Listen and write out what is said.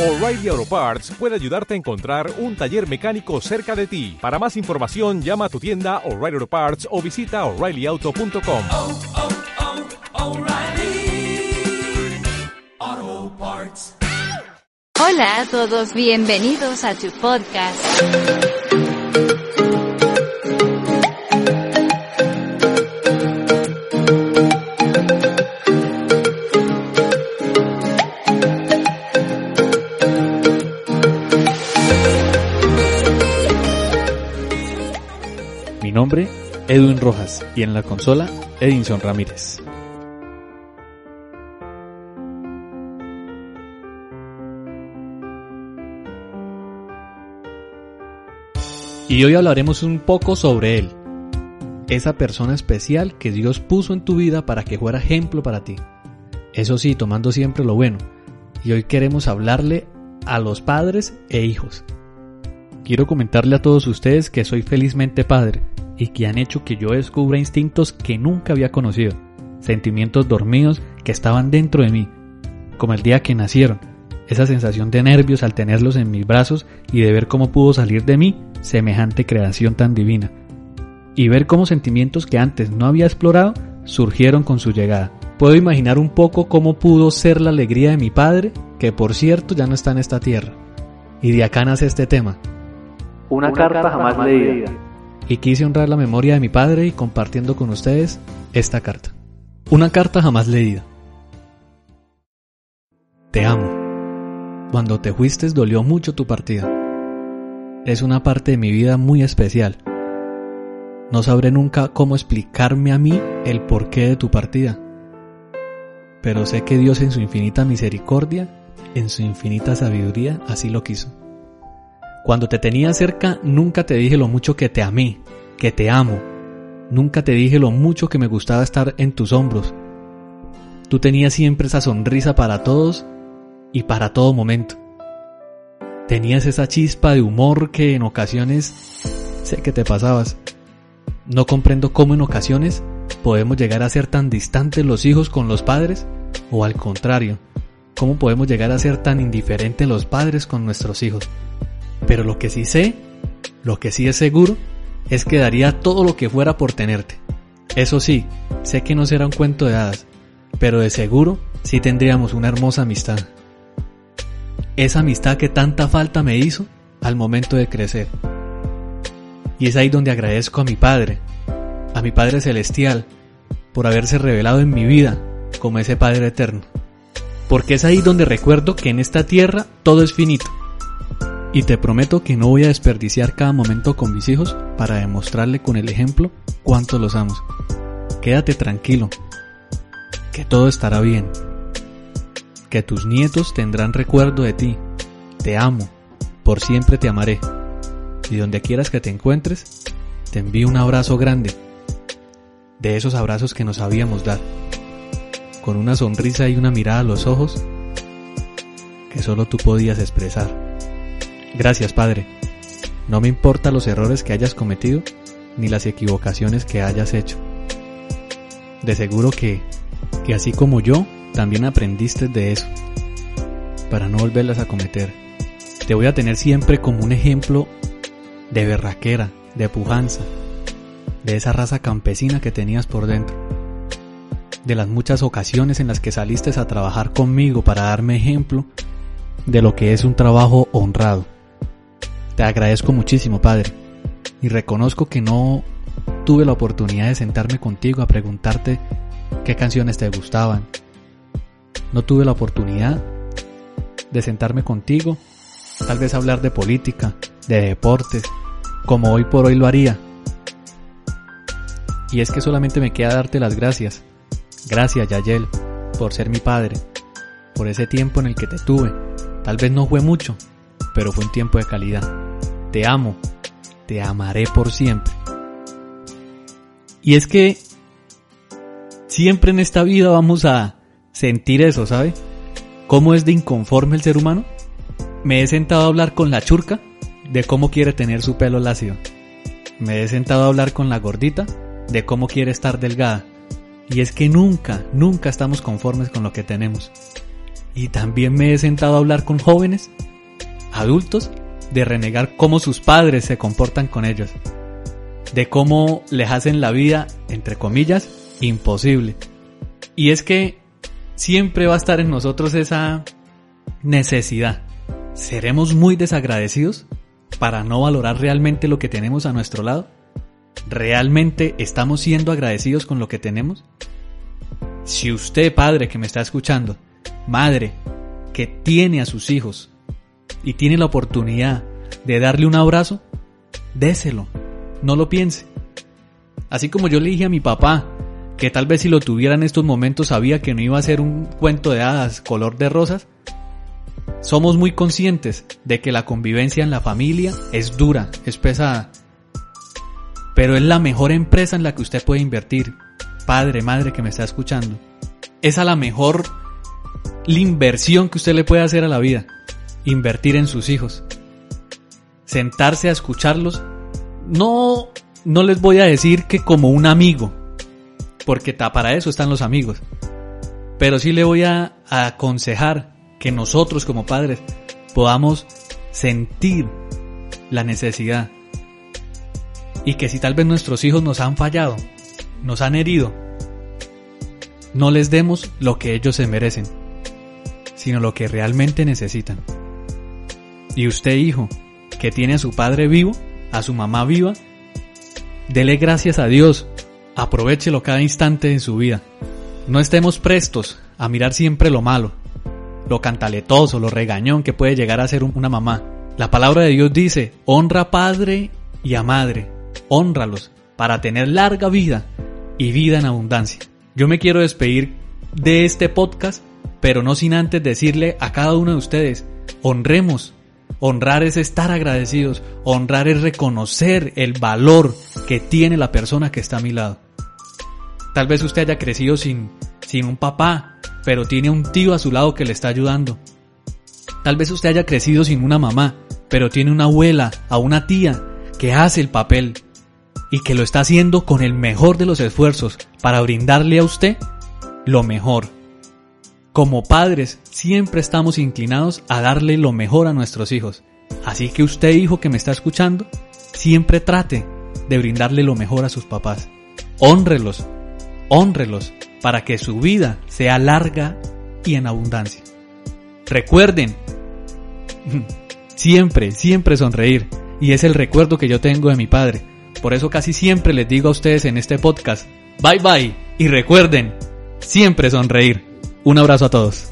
O'Reilly Auto Parts puede ayudarte a encontrar un taller mecánico cerca de ti. Para más información, llama a tu tienda O'Reilly Auto Parts o visita oreillyauto.com. oh, oh, Parts. Hola a todos, bienvenidos a tu podcast. Edwin Rojas, y en la consola, Edinson Ramírez. Y hoy hablaremos un poco sobre él, esa persona especial que Dios puso en tu vida para que fuera ejemplo para ti. Eso sí, tomando siempre lo bueno. Y hoy queremos hablarle a los padres e hijos. Quiero comentarle a todos ustedes que soy felizmente padre y que han hecho que yo descubra instintos que nunca había conocido, sentimientos dormidos que estaban dentro de mí, como el día que nacieron, esa sensación de nervios al tenerlos en mis brazos y de ver cómo pudo salir de mí semejante creación tan divina, y ver cómo sentimientos que antes no había explorado surgieron con su llegada. Puedo imaginar un poco cómo pudo ser la alegría de mi padre, que por cierto ya no está en esta tierra. Y de acá nace este tema, Una, carta, jamás leída. y quise honrar la memoria de mi padre y compartiendo con ustedes esta carta. Una carta jamás leída. Te amo. Cuando te fuiste dolió mucho tu partida. Es una parte de mi vida muy especial. No sabré nunca cómo explicarme a mí el porqué de tu partida. Pero sé que Dios en su infinita misericordia, en su infinita sabiduría, así lo quiso. Cuando te tenía cerca, nunca te dije lo mucho que te amé, que te amo. Nunca te dije lo mucho que me gustaba estar en tus hombros. Tú tenías siempre esa sonrisa para todos y para todo momento. Tenías esa chispa de humor que en ocasiones sé que te pasabas. No comprendo cómo en ocasiones podemos llegar a ser tan distantes los hijos con los padres o al contrario, cómo podemos llegar a ser tan indiferentes los padres con nuestros hijos. Pero lo que sí sé, lo que sí es seguro, es que daría todo lo que fuera por tenerte. Eso sí, sé que no será un cuento de hadas, pero de seguro sí tendríamos una hermosa amistad. Esa amistad que tanta falta me hizo al momento de crecer. Y es ahí donde agradezco a mi Padre, a mi Padre Celestial, por haberse revelado en mi vida como ese Padre eterno. Porque es ahí donde recuerdo que en esta tierra todo es finito. Y te prometo que no voy a desperdiciar cada momento con mis hijos para demostrarle con el ejemplo cuánto los amo. Quédate tranquilo, que todo estará bien, que tus nietos tendrán recuerdo de ti. Te amo, por siempre te amaré. Y donde quieras que te encuentres, te envío un abrazo grande, de esos abrazos que no sabíamos dar, con una sonrisa y una mirada a los ojos que solo tú podías expresar. Gracias, Padre. No me importa los errores que hayas cometido ni las equivocaciones que hayas hecho. De seguro que, que así como yo, también aprendiste de eso, para no volverlas a cometer. Te voy a tener siempre como un ejemplo de berraquera, de pujanza, de esa raza campesina que tenías por dentro, de las muchas ocasiones en las que saliste a trabajar conmigo para darme ejemplo de lo que es un trabajo honrado. Te agradezco muchísimo, Padre, y reconozco que no tuve la oportunidad de sentarme contigo a preguntarte qué canciones te gustaban. No tuve la oportunidad de sentarme contigo, tal vez hablar de política, de deportes, como hoy por hoy lo haría. Y es que solamente me queda darte las gracias. Gracias, Yayel, por ser mi padre, por ese tiempo en el que te tuve. Tal vez no fue mucho, pero fue un tiempo de calidad. Te amo, te amaré por siempre. Y es que siempre en esta vida vamos a sentir eso, ¿sabe? ¿Cómo es de inconforme el ser humano? Me he sentado a hablar con la churca de cómo quiere tener su pelo lacio. Me he sentado a hablar con la gordita de cómo quiere estar delgada. Y es que nunca, nunca estamos conformes con lo que tenemos. Y también me he sentado a hablar con jóvenes, adultos, de renegar cómo sus padres se comportan con ellos. De cómo les hacen la vida, entre comillas, imposible. Y es que siempre va a estar en nosotros esa necesidad. ¿Seremos muy desagradecidos para no valorar realmente lo que tenemos a nuestro lado? ¿Realmente estamos siendo agradecidos con lo que tenemos? Si usted, padre que me está escuchando, madre que tiene a sus hijos y tiene la oportunidad de darle un abrazo, déselo, no lo piense. Así como yo le dije a mi papá, que tal vez si lo tuviera en estos momentos sabía que no iba a ser un cuento de hadas color de rosas, somos muy conscientes de que la convivencia en la familia es dura, es pesada, pero es la mejor empresa en la que usted puede invertir, padre, madre que me está escuchando. Es a la mejor la inversión que usted le puede hacer a la vida, invertir en sus hijos. Sentarse a escucharlos, no, no les voy a decir que como un amigo, porque para eso están los amigos, pero sí le voy a, a aconsejar que nosotros como padres podamos sentir la necesidad y que si tal vez nuestros hijos nos han fallado, nos han herido, no les demos lo que ellos se merecen, sino lo que realmente necesitan. Y usted, hijo, que tiene a su padre vivo, a su mamá viva, dele gracias a Dios, aprovechelo cada instante en su vida. No estemos prestos a mirar siempre lo malo, lo cantaletoso, lo regañón que puede llegar a ser una mamá. La palabra de Dios dice, honra a padre y a madre, honralos para tener larga vida y vida en abundancia. Yo me quiero despedir de este podcast, pero no sin antes decirle a cada uno de ustedes, honremos. Honrar es estar agradecidos, honrar es reconocer el valor que tiene la persona que está a mi lado. Tal vez usted haya crecido sin, sin un papá, pero tiene un tío a su lado que le está ayudando. Tal vez usted haya crecido sin una mamá, pero tiene una abuela, a una tía que hace el papel y que lo está haciendo con el mejor de los esfuerzos para brindarle a usted lo mejor. Como padres siempre estamos inclinados a darle lo mejor a nuestros hijos. Así que usted, hijo que me está escuchando, siempre trate de brindarle lo mejor a sus papás. Honrelos, honrelos, para que su vida sea larga y en abundancia. Recuerden, siempre, siempre sonreír. Y es el recuerdo que yo tengo de mi padre. Por eso casi siempre les digo a ustedes en este podcast, bye bye y recuerden, siempre sonreír. Un abrazo a todos.